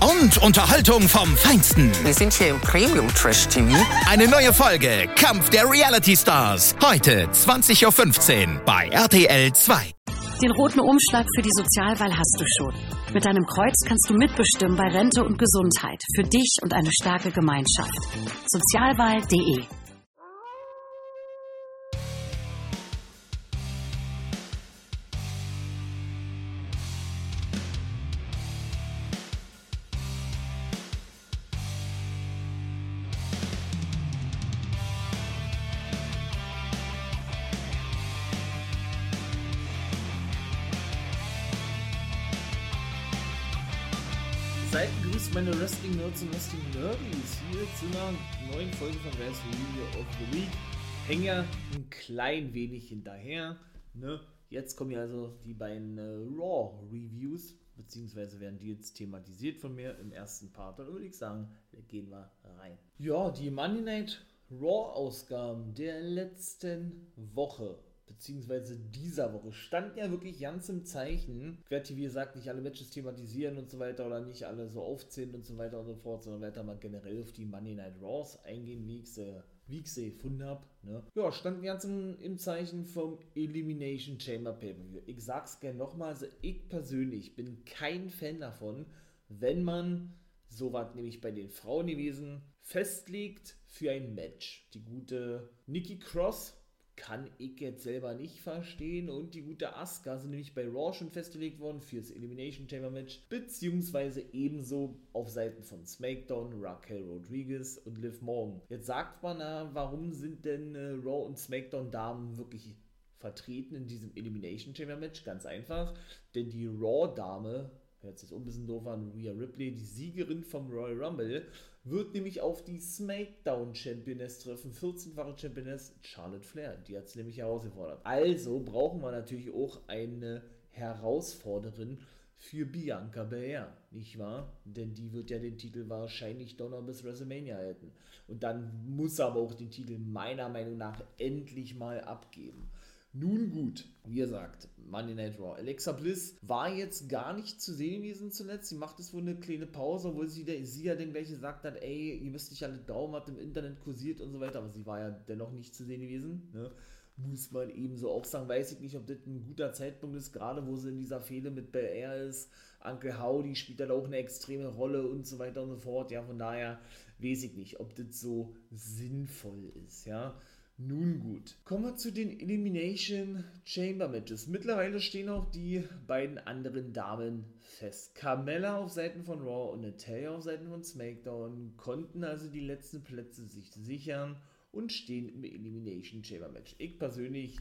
Und Unterhaltung vom Feinsten. Wir sind hier im Premium Trash TV. Eine neue Folge Kampf der Reality Stars. Heute 20.15 Uhr bei RTL 2. Den roten Umschlag für die Sozialwahl hast du schon. Mit deinem Kreuz kannst du mitbestimmen bei Rente und Gesundheit. Für dich und eine starke Gemeinschaft. Sozialwahl.de Meine Wrestling-Nerds und Wrestling-Nerdies, hier zu einer neuen Folge von Wrestling Review of the Week. Hängen ja ein klein wenig hinterher. Ne? Jetzt kommen ja also die beiden äh, Raw-Reviews, beziehungsweise werden die jetzt thematisiert von mir im ersten Part. Dann würde ich sagen, gehen wir rein. Ja, die Monday Night Raw-Ausgaben der letzten Woche beziehungsweise dieser Woche standen ja wirklich ganz im Zeichen. Hier, wie gesagt, nicht alle Matches thematisieren und so weiter oder nicht alle so aufzählen und so weiter und so fort, sondern werde da mal generell auf die Monday Night Raws eingehen, wie ich sie, wie ich sie gefunden habe. Ne? Ja, standen ganz im, im Zeichen vom Elimination Chamber Pay-Per-View. Ich sag's gerne nochmal, also ich persönlich bin kein Fan davon, wenn man so was nämlich bei den Frauen gewesen, festlegt für ein Match. Die gute Nikki Cross kann ich jetzt selber nicht verstehen. Und die gute Asuka sind nämlich bei Raw schon festgelegt worden fürs Elimination Chamber Match, beziehungsweise ebenso auf Seiten von SmackDown, Raquel Rodriguez und Liv Morgan. Jetzt sagt man, warum sind denn äh, Raw und SmackDown Damen wirklich vertreten in diesem Elimination Chamber Match? Ganz einfach, denn die Raw Dame hört sich ein bisschen doof an, Rhea Ripley, die Siegerin vom Royal Rumble, wird nämlich auf die SmackDown Championess treffen, 14-fache Championess Charlotte Flair. Die hat es nämlich herausgefordert. Also brauchen wir natürlich auch eine Herausforderin für Bianca Belair, nicht wahr? Denn die wird ja den Titel wahrscheinlich noch bis WrestleMania halten. Und dann muss er aber auch den Titel meiner Meinung nach endlich mal abgeben. Nun gut, wie gesagt, Monday Night Raw. Alexa Bliss war jetzt gar nicht zu sehen gewesen zuletzt. Sie macht es wohl eine kleine Pause, obwohl sie, der, sie ja dann gleich gesagt hat, ey, ihr müsst nicht alle Daumen, hat im Internet kursiert und so weiter. Aber sie war ja dennoch nicht zu sehen gewesen. Ne? Muss man ebenso auch sagen. Weiß ich nicht, ob das ein guter Zeitpunkt ist, gerade wo sie in dieser Fehde mit Bel Air ist. Uncle Howdy spielt da auch eine extreme Rolle und so weiter und so fort. Ja, von daher weiß ich nicht, ob das so sinnvoll ist, ja. Nun gut, kommen wir zu den Elimination Chamber Matches. Mittlerweile stehen auch die beiden anderen Damen fest. Carmella auf Seiten von Raw und Natalia auf Seiten von SmackDown konnten also die letzten Plätze sich sichern und stehen im Elimination Chamber Match. Ich persönlich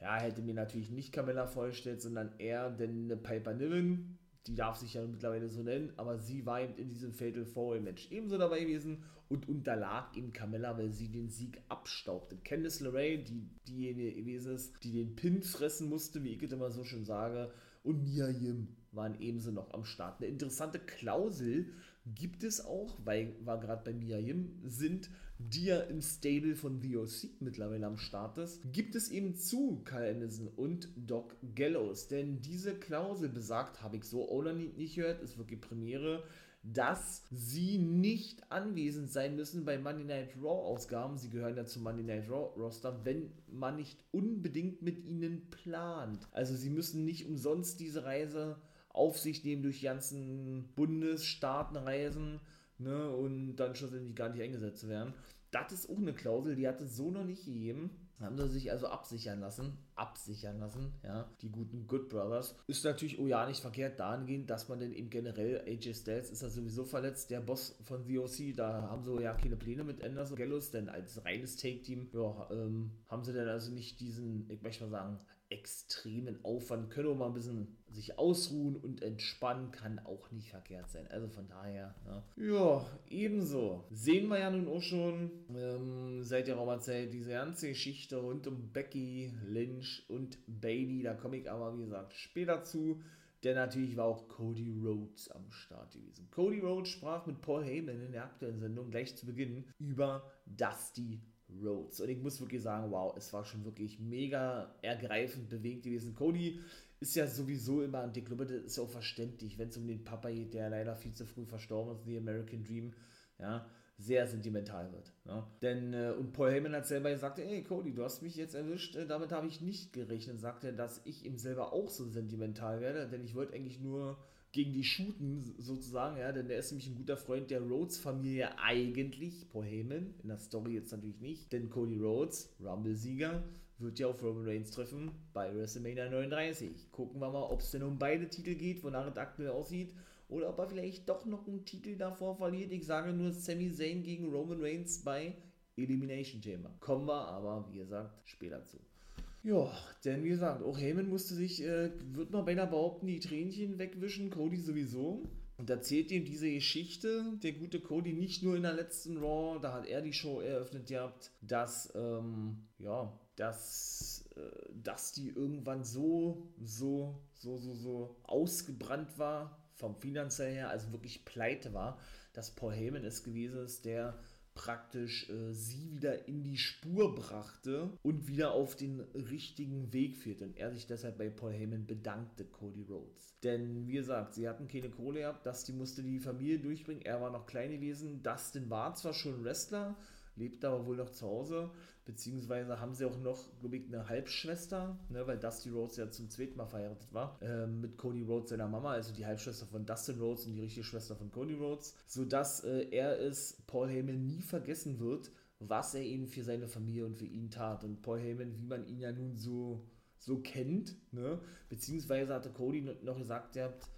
ja, hätte mir natürlich nicht Carmella vorgestellt, sondern eher denn Piper Niven. Die darf sich ja mittlerweile so nennen, aber sie war eben in diesem Fatal 4 Match ebenso dabei gewesen und unterlag ihm Carmella, weil sie den Sieg abstaubte. Candice LeRae, die diejenige gewesen ist, die den Pin fressen musste, wie ich es immer so schön sage, und Mia Yim waren ebenso noch am Start. Eine interessante Klausel gibt es auch, weil wir gerade bei Mia Yim sind, die ja im Stable von The OC mittlerweile am Start ist, gibt es eben zu Kyle Anderson und Doc Gallows. Denn diese Klausel besagt, habe ich so noch nicht, nicht gehört, ist wirklich Premiere, dass sie nicht anwesend sein müssen bei Monday Night Raw Ausgaben. Sie gehören ja zum Monday Night Raw Roster, wenn man nicht unbedingt mit ihnen plant. Also sie müssen nicht umsonst diese Reise auf sich nehmen durch die ganzen Bundesstaaten reisen ne, und dann schlussendlich gar nicht eingesetzt werden. Das ist auch eine Klausel, die hat es so noch nicht gegeben. Haben sie sich also absichern lassen. Absichern lassen, ja. Die guten Good Brothers. Ist natürlich, oh ja, nicht verkehrt dahingehend, dass man denn eben generell, AJ Styles ist ja sowieso verletzt, der Boss von The OC, da haben sie ja keine Pläne mit Anderson Gallows, denn als reines Take-Team, ja, ähm, haben sie dann also nicht diesen, ich möchte mal sagen, extremen Aufwand, können auch mal ein bisschen sich ausruhen und entspannen kann auch nicht verkehrt sein. Also von daher, ja, ja ebenso. Sehen wir ja nun auch schon ähm, seit der Raumerzeit diese ganze Geschichte rund um Becky Lynch und Baby. Da komme ich aber, wie gesagt, später zu. Denn natürlich war auch Cody Rhodes am Start gewesen. Cody Rhodes sprach mit Paul Heyman in der aktuellen Sendung gleich zu Beginn über Dusty Rhodes. Und ich muss wirklich sagen, wow, es war schon wirklich mega ergreifend bewegt gewesen. Cody ist ja sowieso immer, ich glaube, das ist auch verständlich, wenn es um den Papa geht, der leider viel zu früh verstorben ist, The American Dream, ja, sehr sentimental wird. Ne? Denn, äh, und Paul Heyman hat selber gesagt, ey Cody, du hast mich jetzt erwischt, äh, damit habe ich nicht gerechnet, sagte er, dass ich ihm selber auch so sentimental werde, denn ich wollte eigentlich nur gegen die shooten, sozusagen, ja, denn der ist nämlich ein guter Freund der Rhodes-Familie eigentlich, Paul Heyman, in der Story jetzt natürlich nicht, denn Cody Rhodes, Rumble-Sieger, wird ja auf Roman Reigns treffen bei WrestleMania 39. Gucken wir mal, ob es denn um beide Titel geht, wonach es aktuell aussieht, oder ob er vielleicht doch noch einen Titel davor verliert. Ich sage nur Sami Zayn gegen Roman Reigns bei Elimination Chamber. Kommen wir aber, wie gesagt, später zu. Ja, denn wie gesagt, auch Heyman musste sich, äh, wird man beinahe behaupten, die Tränchen wegwischen, Cody sowieso. Und erzählt ihm diese Geschichte, der gute Cody, nicht nur in der letzten Raw, da hat er die Show eröffnet gehabt, dass, ähm, ja, dass, äh, dass die irgendwann so, so, so, so, so ausgebrannt war, vom finanziellen her, also wirklich pleite war, dass Paul Heyman es gewesen ist, der praktisch äh, sie wieder in die Spur brachte und wieder auf den richtigen Weg führte. Und er sich deshalb bei Paul Heyman bedankte, Cody Rhodes. Denn wie gesagt, sie hatten keine Kohle gehabt, Dusty musste die Familie durchbringen, er war noch klein gewesen. Dustin war zwar schon Wrestler, lebt aber wohl noch zu Hause, beziehungsweise haben sie auch noch, glaube ich, eine Halbschwester, ne, weil Dusty Rhodes ja zum zweiten Mal verheiratet war, äh, mit Cody Rhodes, seiner Mama, also die Halbschwester von Dustin Rhodes und die richtige Schwester von Cody Rhodes, sodass äh, er es Paul Heyman nie vergessen wird, was er eben für seine Familie und für ihn tat. Und Paul Heyman, wie man ihn ja nun so, so kennt, ne, beziehungsweise hatte Cody noch gesagt, ihr habt,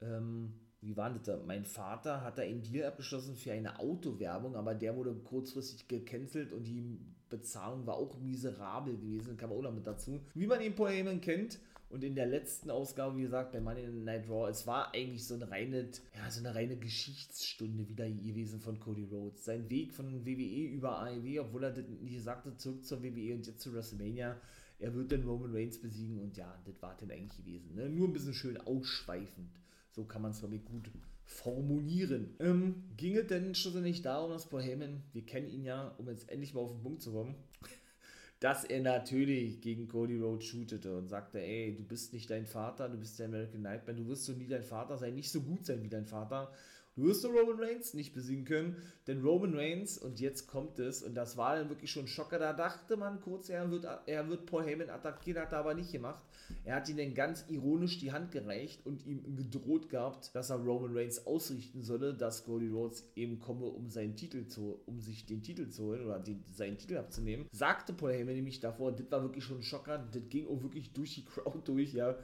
ähm, wie war das da? Mein Vater hat da einen Deal abgeschlossen für eine Autowerbung, aber der wurde kurzfristig gecancelt und die Bezahlung war auch miserabel gewesen, kam auch noch mit dazu. Wie man ihn Paul kennt und in der letzten Ausgabe, wie gesagt, bei Money in the Night Raw, es war eigentlich so eine reine, ja, so eine reine Geschichtsstunde wieder gewesen von Cody Rhodes. Sein Weg von WWE über AEW, obwohl er das nicht sagte, zurück zur WWE und jetzt zu WrestleMania, er wird den Roman Reigns besiegen und ja, das war dann eigentlich gewesen. Ne? Nur ein bisschen schön ausschweifend. So kann man es, glaube ich, gut formulieren. Ähm, ging es denn schlussendlich darum, dass Paul Heyman, wir kennen ihn ja, um jetzt endlich mal auf den Punkt zu kommen, dass er natürlich gegen Cody Rhodes shootete und sagte, ey, du bist nicht dein Vater, du bist der American Nightmare, du wirst so nie dein Vater sein, nicht so gut sein wie dein Vater Du wirst Roman Reigns nicht besiegen können, denn Roman Reigns, und jetzt kommt es, und das war dann wirklich schon ein Schocker, da dachte man kurz, er wird, er wird Paul Heyman attackieren, hat er aber nicht gemacht. Er hat ihm dann ganz ironisch die Hand gereicht und ihm gedroht gehabt, dass er Roman Reigns ausrichten solle, dass Cody Rhodes eben komme, um seinen Titel zu, um sich den Titel zu holen oder den, seinen Titel abzunehmen. Sagte Paul Heyman nämlich davor, das war wirklich schon ein Schocker, das ging auch wirklich durch die Crowd durch, ja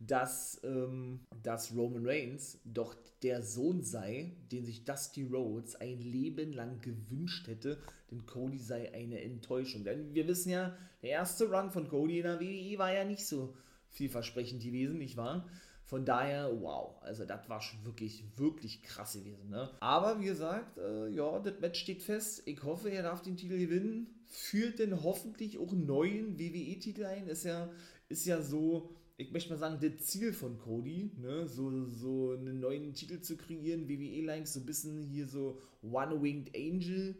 dass, ähm, dass Roman Reigns doch der Sohn sei, den sich Dusty Rhodes ein Leben lang gewünscht hätte, denn Cody sei eine Enttäuschung. Denn wir wissen ja, der erste Run von Cody in der WWE war ja nicht so vielversprechend gewesen, nicht wahr? Von daher, wow, also das war schon wirklich, wirklich krass gewesen. Ne? Aber wie gesagt, äh, ja, das Match steht fest. Ich hoffe, er darf den Titel gewinnen. Führt denn hoffentlich auch einen neuen WWE-Titel ein. Ist ja, ist ja so, ich möchte mal sagen, das Ziel von Cody, ne, so, so einen neuen Titel zu kreieren, WWE-like, so ein bisschen hier so One-Winged Angel,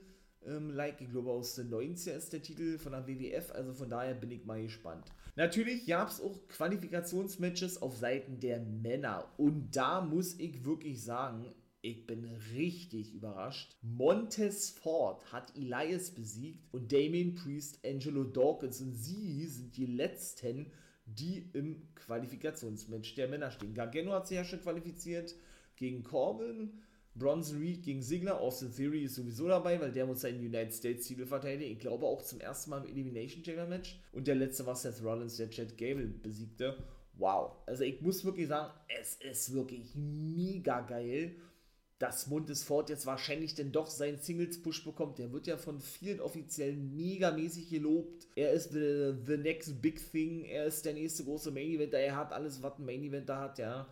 ähm, like, ich glaube aus den 90er ist der Titel von der WWF, also von daher bin ich mal gespannt. Natürlich gab es auch Qualifikationsmatches auf Seiten der Männer und da muss ich wirklich sagen, ich bin richtig überrascht. Montez Ford hat Elias besiegt und Damien Priest Angelo Dawkins und sie sind die letzten die im Qualifikationsmatch der Männer stehen. Gargano hat sich ja schon qualifiziert gegen Corbin, Bronson Reed gegen Sigler, Austin Theory ist sowieso dabei, weil der muss seinen United States Titel verteidigen. Ich glaube auch zum ersten Mal im Elimination Chamber Match. Und der letzte war Seth Rollins, der Chad Gable besiegte. Wow. Also ich muss wirklich sagen, es ist wirklich mega geil, dass Montesfort jetzt wahrscheinlich denn doch seinen Singles-Push bekommt. Der wird ja von vielen Offiziellen megamäßig gelobt. Er ist the, the next big thing. Er ist der nächste große Main-Eventer. Er hat alles, was ein Main-Eventer hat, ja.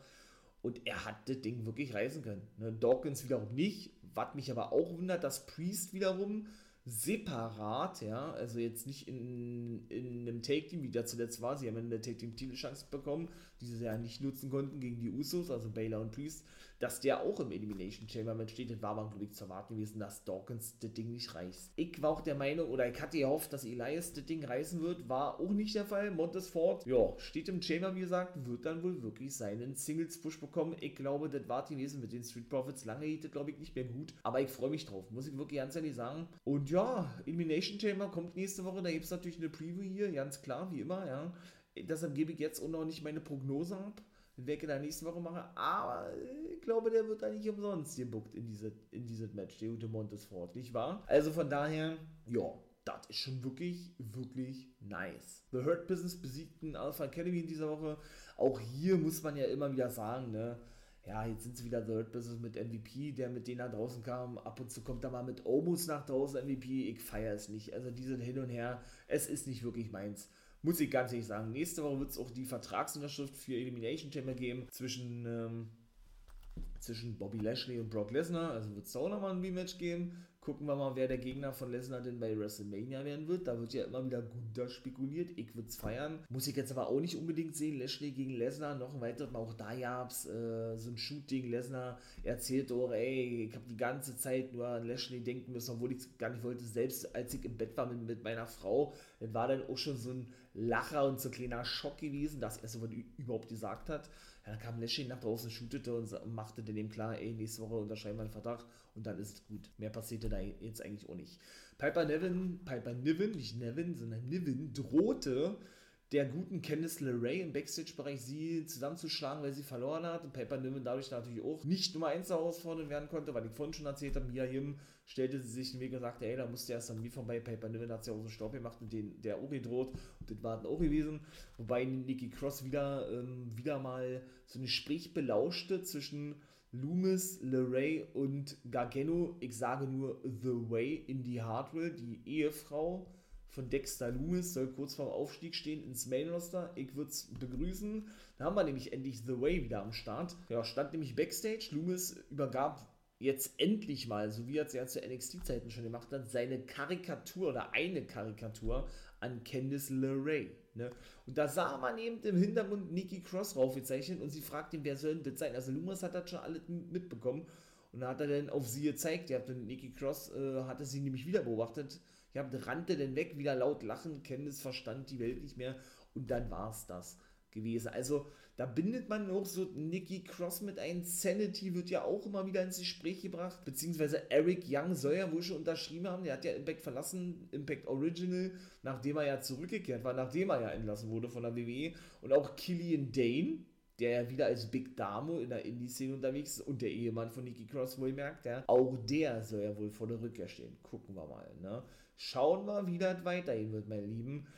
Und er hat das Ding wirklich reißen können. Ne? Dawkins wiederum nicht. Was mich aber auch wundert, dass Priest wiederum separat, ja, also jetzt nicht in, in einem Take-Team, wie der zuletzt war, sie haben eine Take-Team-Titelchance bekommen, die sie ja nicht nutzen konnten gegen die Usos, also Baylor und Priest, dass der auch im Elimination Chamber mitsteht, das war aber, glaube ich, zu erwarten gewesen, dass Dawkins das Ding nicht reißt. Ich war auch der Meinung, oder ich hatte gehofft, dass Elias das Ding reißen wird, war auch nicht der Fall. Montesfort, ja, steht im Chamber, wie gesagt, wird dann wohl wirklich seinen Singles-Push bekommen. Ich glaube, das war gewesen mit den Street Profits. Lange hielt glaube ich, nicht mehr gut, aber ich freue mich drauf, muss ich wirklich ganz ehrlich sagen. Und ja, Elimination Chamber kommt nächste Woche, da gibt es natürlich eine Preview hier, ganz klar, wie immer, ja. Deshalb gebe ich jetzt auch noch nicht meine Prognose ab Wecke da nächste Woche mache, aber ich glaube, der wird da nicht umsonst gebuckt in dieses in diese Match, der gute Montesfort, nicht wahr? Also von daher, ja, das ist schon wirklich, wirklich nice. The Hurt Business besiegten Alpha Academy in dieser Woche. Auch hier muss man ja immer wieder sagen, ne, ja, jetzt sind sie wieder The Hurt Business mit MVP, der mit denen da draußen kam. Ab und zu kommt er mal mit Omus nach draußen MVP. Ich feiere es nicht. Also diese hin und her, es ist nicht wirklich meins muss ich ganz ehrlich sagen. Nächste Woche wird es auch die Vertragsunterschrift für Elimination Chamber geben zwischen, ähm, zwischen Bobby Lashley und Brock Lesnar. Also wird es auch nochmal ein Rematch geben. Gucken wir mal, wer der Gegner von Lesnar denn bei WrestleMania werden wird. Da wird ja immer wieder Gunther spekuliert. Ich würde es feiern. Muss ich jetzt aber auch nicht unbedingt sehen. Lashley gegen Lesnar. Noch ein weiteres Mal. Auch da gab es äh, so ein Shooting. Lesnar erzählt doch, ey, ich habe die ganze Zeit nur an Lashley denken müssen, obwohl ich es gar nicht wollte. Selbst als ich im Bett war mit, mit meiner Frau, dann war dann auch schon so ein Lacher und so ein kleiner Schock gewesen, dass er so was überhaupt gesagt hat. Ja, dann kam Lashley nach draußen, shootete und machte dem klar, ey, nächste Woche unterschreiben wir einen Vertrag und dann ist es gut. Mehr passierte da jetzt eigentlich auch nicht. Piper Nevin, Piper Niven, nicht Nevin, sondern Niven, drohte der guten Candice LeRae im Backstage-Bereich sie zusammenzuschlagen, weil sie verloren hat. Und Piper Niven dadurch natürlich auch nicht Nummer 1 herausfordern werden konnte, weil ich vorhin schon erzählt habe, Mia Yim stellte sie sich den Weg und sagte, ey, da musste erst dann wie vorbei. Piper Niven hat sie auch so Staub gemacht und den, der auch gedroht. Und das war dann auch gewesen. Wobei Nikki Cross wieder, ähm, wieder mal so ein Gespräch belauschte zwischen Loomis, LeRae und Gargano. Ich sage nur The Way in die Hardware, die Ehefrau von Dexter Loomis soll kurz vorm Aufstieg stehen ins Main Roster. Ich würde es begrüßen. Da haben wir nämlich endlich The Way wieder am Start. Ja, stand nämlich Backstage. Loomis übergab jetzt endlich mal, so wie er es ja zu NXT-Zeiten schon gemacht hat, seine Karikatur oder eine Karikatur an Candice LeRae. Ne? Und da sah man eben im Hintergrund Nikki Cross raufgezeichnet und sie fragt ihn, wer soll denn das sein? Also Loomis hat das schon alles mitbekommen und da hat er dann auf sie gezeigt. Ihr habt Nikki Cross, äh, hatte sie nämlich wieder beobachtet. Habe rannte dann weg, wieder laut lachen, Candice verstand die Welt nicht mehr und dann war es das gewesen. Also da bindet man auch so Nikki Cross mit ein. Sanity wird ja auch immer wieder ins Gespräch gebracht. Beziehungsweise Eric Young soll ja wohl schon unterschrieben haben. Der hat ja Impact verlassen, Impact Original, nachdem er ja zurückgekehrt war, nachdem er ja entlassen wurde von der WWE. Und auch Killian Dane, der ja wieder als Big Dame in der Indie-Szene unterwegs ist und der Ehemann von Nikki Cross wohl merkt, ja, auch der soll ja wohl vor der Rückkehr stehen. Gucken wir mal, ne? Schauen wir, wie das weitergehen wird, meine Lieben.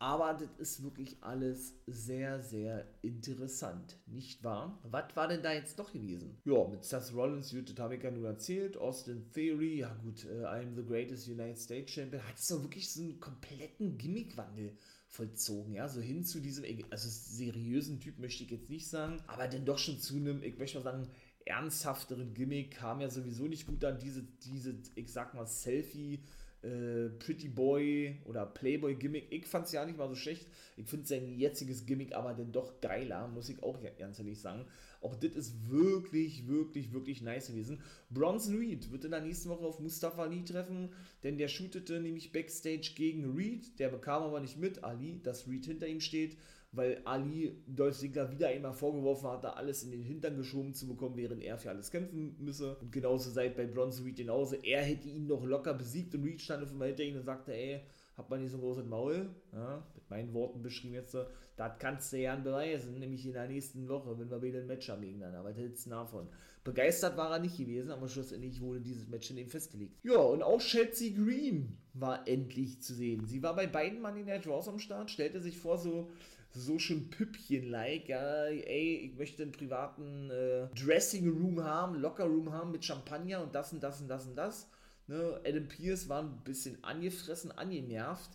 Aber das ist wirklich alles sehr, sehr interessant, nicht wahr? Was war denn da jetzt noch gewesen? Ja, mit Seth Rollins, Jutta Tamika nun erzählt, Austin Theory, ja gut, uh, I'm the greatest United States Champion, hat so wirklich so einen kompletten Gimmickwandel vollzogen, ja, so hin zu diesem, also seriösen Typ möchte ich jetzt nicht sagen, aber dann doch schon zu einem, ich möchte mal sagen, ernsthafteren Gimmick. Kam ja sowieso nicht gut an, diese, diese, ich sag mal, Selfie- äh, Pretty Boy oder Playboy Gimmick. Ich fand es ja nicht mal so schlecht. Ich finde sein jetziges Gimmick aber dann doch geiler, muss ich auch ganz ehrlich sagen. Auch das ist wirklich, wirklich, wirklich nice gewesen. Bronson Reed wird in der nächsten Woche auf Mustafa Ali treffen, denn der shootete nämlich Backstage gegen Reed. Der bekam aber nicht mit, Ali, dass Reed hinter ihm steht weil Ali Dolph Ziggler wieder einmal vorgeworfen hat, da alles in den Hintern geschoben zu bekommen, während er für alles kämpfen müsse. Und genauso seid bei Bronson Reed genauso. Er hätte ihn noch locker besiegt und Reed stand auf einmal hinter ihm und sagte, ey, hat man nicht so ein großes Maul, ja, mit meinen Worten beschrieben jetzt, das kannst du ja beweisen, nämlich in der nächsten Woche, wenn wir wieder ein Match haben gegeneinander, was hältst du davon? Begeistert war er nicht gewesen, aber schlussendlich wurde dieses Match in ihm festgelegt. Ja, und auch Chelsea Green war endlich zu sehen. Sie war bei beiden Money Night Raws am Start, stellte sich vor so so schon Püppchen-like, ja, ey, ich möchte einen privaten äh, Dressing Room haben, Locker Room haben mit Champagner und das und das und das und das. Ne? Adam Pierce war ein bisschen angefressen, angenervt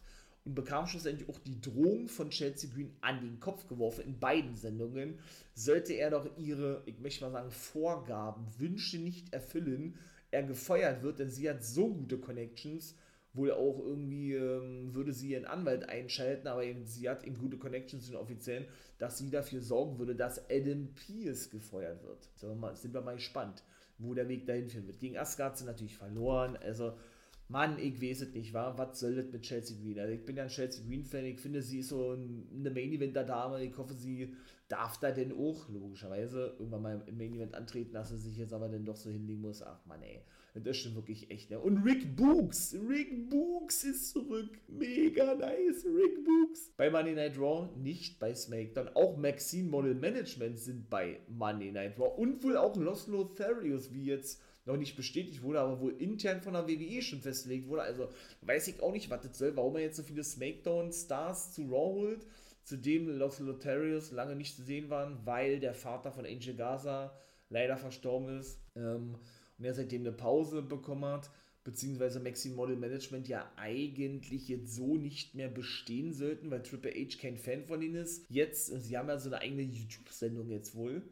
und bekam schlussendlich auch die Drohung von Chelsea Green an den Kopf geworfen in beiden Sendungen. Sollte er doch ihre, ich möchte mal sagen, Vorgaben, Wünsche nicht erfüllen, er gefeuert wird, denn sie hat so gute Connections, wohl auch irgendwie ähm, würde sie ihren Anwalt einschalten, aber eben, sie hat eben gute Connections zu den Offiziellen, dass sie dafür sorgen würde, dass Adam Pierce gefeuert wird. Sind wir mal, sind wir mal gespannt, wo der Weg dahin führen wird. Gegen hat sie natürlich verloren, also Mann, ich weiß es nicht, wa? was soll das mit Chelsea Green? Also ich bin ja ein Chelsea Green-Fan, ich finde, sie ist so eine Main-Eventer-Dame, ich hoffe, sie darf da denn auch, logischerweise, irgendwann mal im Main-Event antreten, dass sie sich jetzt aber dann doch so hinlegen muss. Ach Mann, ey, das ist schon wirklich echt, ne? Und Rick Books, Rick Books ist zurück, mega nice, Rick Books. Bei Monday Night Raw, nicht bei SmackDown, auch Maxine Model Management sind bei Monday Night Raw und wohl auch Los Lotharius, wie jetzt noch nicht bestätigt wurde, aber wohl intern von der WWE schon festgelegt wurde. Also weiß ich auch nicht, was das soll, warum er jetzt so viele SmackDown-Stars zu Raw holt. Zudem Los Lotarius lange nicht zu sehen waren, weil der Vater von Angel Gaza leider verstorben ist ähm, und er seitdem eine Pause bekommen hat, beziehungsweise Maxim Model Management ja eigentlich jetzt so nicht mehr bestehen sollten, weil Triple H kein Fan von ihnen ist. Jetzt, sie haben ja so eine eigene YouTube-Sendung jetzt wohl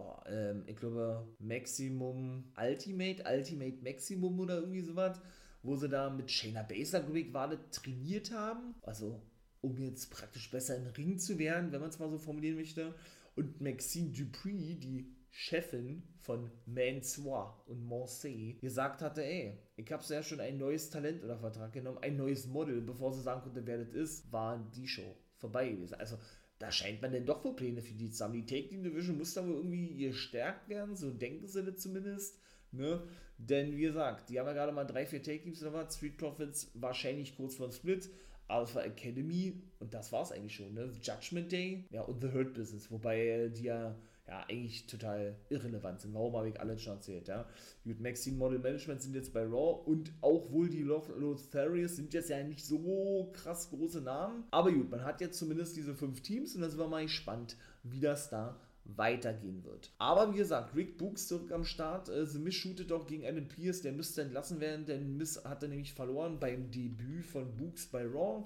oh, ähm, ich glaube, Maximum Ultimate, Ultimate Maximum oder irgendwie sowas, wo sie da mit Shayna Baszler, glaube ich, war trainiert haben. Also, um jetzt praktisch besser im Ring zu werden, wenn man es mal so formulieren möchte. Und Maxine Dupree, die Chefin von Mansoir und Marseille, gesagt hatte, ey, ich habe ja schon ein neues Talent oder Vertrag genommen, ein neues Model, bevor sie sagen konnte, wer das ist, war die Show vorbei gewesen. Also da scheint man denn doch wohl Pläne für die zusammen. Die Take Division muss da wohl irgendwie gestärkt werden, so denken sie das zumindest. Ne? Denn wie gesagt, die haben ja gerade mal drei, vier Take Teams oder was. Street Profits wahrscheinlich kurz vor Split, war Academy und das war es eigentlich schon. Ne? Judgment Day ja, und The Hurt Business, wobei die ja ja, eigentlich total irrelevant sind. Warum habe ich alles schon erzählt, ja? Gut, Maxine Model Management sind jetzt bei Raw und auch wohl die Lotharius sind jetzt ja nicht so krass große Namen. Aber gut, man hat jetzt zumindest diese fünf Teams und da sind wir mal gespannt, wie das da weitergehen wird. Aber wie gesagt, Rick Books zurück am Start. Äh, The Miss shootet doch gegen Alan Pierce, der müsste entlassen werden, denn Miss hatte nämlich verloren beim Debüt von Books bei Raw.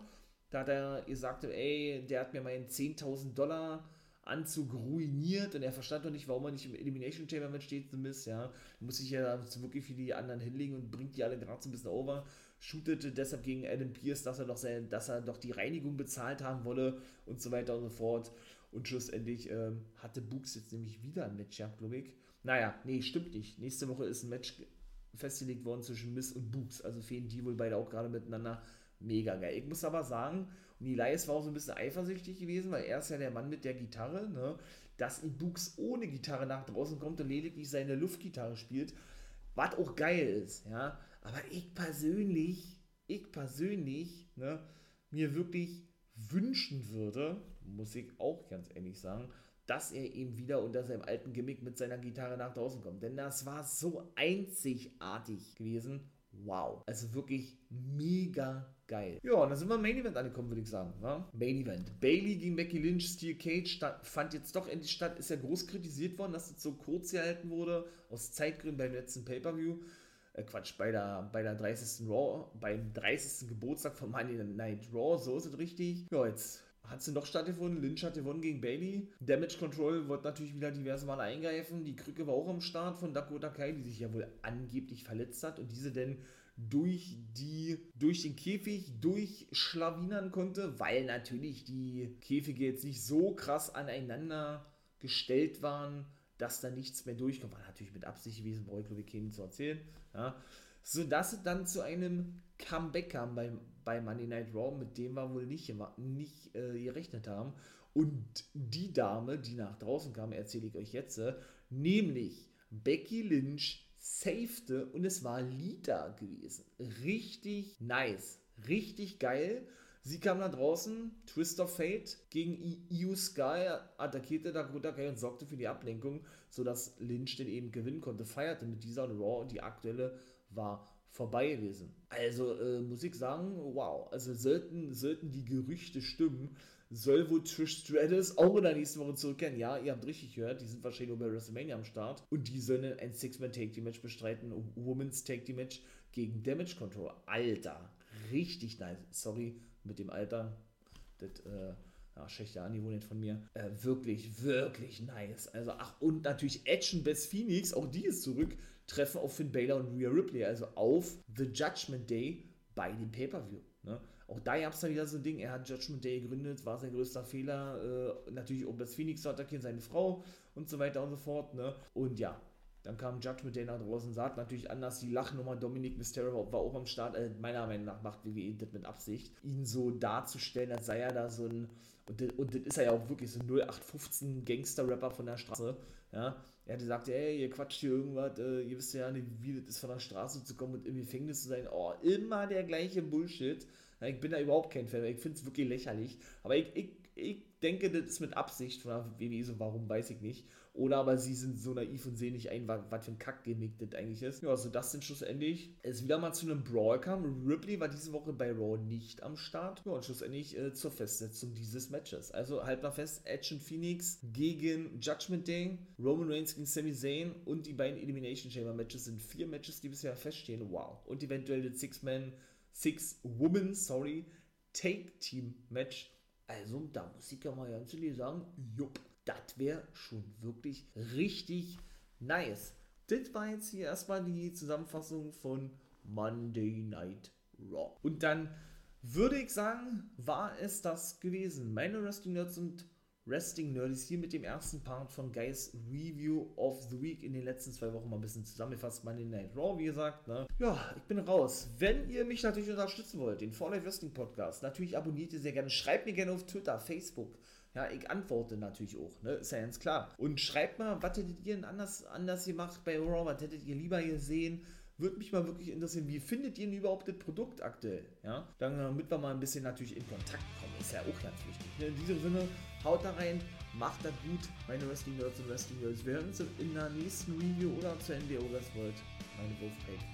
Da hat er gesagt, ey, der hat mir meinen 10.000 Dollar Anzug ruiniert und er verstand doch nicht, warum er nicht im Elimination Chamber steht, The Miss, ja. Muss sich ja wirklich für die anderen hinlegen und bringt die alle gerade so ein bisschen over. Shootete deshalb gegen Adam Pierce, dass er doch, sein, dass er doch die Reinigung bezahlt haben wolle und so weiter und so fort. Und schlussendlich ähm, hatte Books jetzt nämlich wieder ein Match, ja, glaube ich. Naja, nee, stimmt nicht. Nächste Woche ist ein Match festgelegt worden zwischen Miss und Books. Also fehlen die wohl beide auch gerade miteinander. Mega geil. Ich muss aber sagen, und Elias war auch so ein bisschen eifersüchtig gewesen, weil er ist ja der Mann mit der Gitarre, ne? dass Books ohne Gitarre nach draußen kommt und lediglich seine Luftgitarre spielt, was auch geil ist, ja. Aber ich persönlich, ich persönlich, ne, mir wirklich wünschen würde, muss ich auch ganz ehrlich sagen, dass er eben wieder unter seinem alten Gimmick mit seiner Gitarre nach draußen kommt. Denn das war so einzigartig gewesen. Wow. Also wirklich mega geil. Ja, und dann sind wir im Main Event angekommen, würde ich sagen. Wa? Main Event. Bailey gegen Becky Lynch, Steel Cage fand jetzt doch endlich statt. Ist ja groß kritisiert worden, dass das so kurz gehalten wurde. Aus Zeitgründen beim letzten Pay-Per-View. Äh, Quatsch, bei der, bei der 30. Raw, beim 30. Geburtstag von Monday Night Raw, so ist es richtig. Ja, jetzt hat sie noch stattgefunden. Lynch hat gewonnen gegen Bailey. Damage Control wird natürlich wieder diverse Male eingreifen. Die Krücke war auch am Start von Dakota Kai, die sich ja wohl angeblich verletzt hat und diese denn durch die durch den Käfig durchschlawinern konnte, weil natürlich die Käfige jetzt nicht so krass aneinander gestellt waren, dass da nichts mehr durchkommt. War natürlich mit Absicht gewesen, brauche ich glaube zu erzählen. Ja. Sodass es dann zu einem Comeback kam bei, bei Monday Night Raw, mit dem wir wohl nicht, nicht äh, gerechnet haben. Und die Dame, die nach draußen kam, erzähle ich euch jetzt, nämlich Becky Lynch safete und es war Lita gewesen. Richtig nice, richtig geil. Sie kam nach draußen, Twist of Fate gegen Io Sky, attackierte Dakota Kai und sorgte für die Ablenkung, sodass Lynch den eben gewinnen konnte, feierte mit dieser und Raw die aktuelle war vorbei gewesen. Also äh, muss ich sagen, wow, also sollten, sollten die Gerüchte stimmen, soll wohl Trish Stratus auch in der nächsten Woche zurückkehren. Ja, ihr habt richtig gehört, die sind wahrscheinlich nur bei WrestleMania am Start. Und die sollen ein Six-Man-Take-Team-Match bestreiten, Women's Take-Team-Match gegen Damage Control. Alter, richtig nice. Sorry mit dem Alter. Das, äh, ja, schlechte nicht von mir. Äh, wirklich, wirklich nice. Also, ach, und natürlich Action Best Phoenix, auch die ist zurück, treffen auf Finn Balor und Rhea Ripley, also auf The Judgment Day bei dem Pay-Per-View. Ne? Auch da gab es dann wieder so ein Ding, er hat Judgment Day gegründet, war sein größter Fehler. Äh, natürlich, um das Phoenix zu attackieren, seine Frau und so weiter und so fort. Ne? Und ja, dann kam Judgment Day nach draußen, sagt natürlich anders, die Lachnummer Dominic Mysterio war auch am Start. Äh, meiner Meinung nach macht WWE das mit Absicht, ihn so darzustellen, als sei er da so ein, und das, und das ist er ja auch wirklich so ein 0815 Gangster-Rapper von der Straße. Ja, er hatte gesagt, ey, ihr quatscht hier irgendwas, äh, ihr wisst ja nicht, wie das ist, von der Straße zu kommen und im Gefängnis zu sein. Oh, immer der gleiche Bullshit. Ich bin da überhaupt kein Fan, ich finde es wirklich lächerlich. Aber ich, ich, ich denke, das ist mit Absicht von der WWE so, warum weiß ich nicht. Oder aber sie sind so naiv und sehen nicht ein, was, für ein Kackgimmick das eigentlich ist. Ja, also das sind schlussendlich es wieder mal zu einem Brawl kam. Ripley war diese Woche bei Raw nicht am Start. Ja, und schlussendlich äh, zur Festsetzung dieses Matches. Also halt mal fest, und Phoenix gegen Judgment Day, Roman Reigns gegen Sami Zayn und die beiden Elimination Chamber Matches sind vier Matches, die bisher feststehen. Wow. Und eventuell das Six-Man, Six-Woman, sorry, Take-Team-Match. Also, da muss ich ja mal ganz ehrlich sagen, jupp das wäre schon wirklich richtig nice. Das war jetzt hier erstmal die Zusammenfassung von Monday Night Raw. Und dann würde ich sagen, war es das gewesen. Meine Wrestling Nerds und Wrestling Nerds hier mit dem ersten Part von Guys Review of the Week in den letzten zwei Wochen mal ein bisschen zusammengefasst. Monday Night Raw, wie gesagt. Ne? Ja, ich bin raus. Wenn ihr mich natürlich unterstützen wollt, den For Life Wrestling Podcast, natürlich abonniert ihr sehr gerne. Schreibt mir gerne auf Twitter, Facebook, ja, ich antworte natürlich auch, ne? Ist ja ganz klar. Und schreibt mal, was hättet ihr denn anders, anders gemacht bei Raw? Was hättet ihr lieber gesehen? Würde mich mal wirklich interessieren, wie findet ihr denn überhaupt das Produkt aktuell? Ja, dann, damit wir mal ein bisschen natürlich in Kontakt kommen, ist ja auch ganz wichtig. Ne? In diesem Sinne, haut da rein, macht das gut, meine Wrestling Nerds und Wrestling Nerds. Wir hören uns in der nächsten Review oder zu NWO Wrestworld. Meine Wolfpack.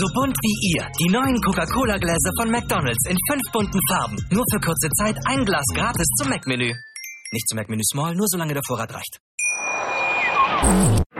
So bunt wie ihr. Die neuen Coca-Cola-Gläser von McDonald's in fünf bunten Farben. Nur für kurze Zeit ein Glas gratis zum Mac-Menü. Nicht zum Mac-Menü Small, nur solange der Vorrat reicht.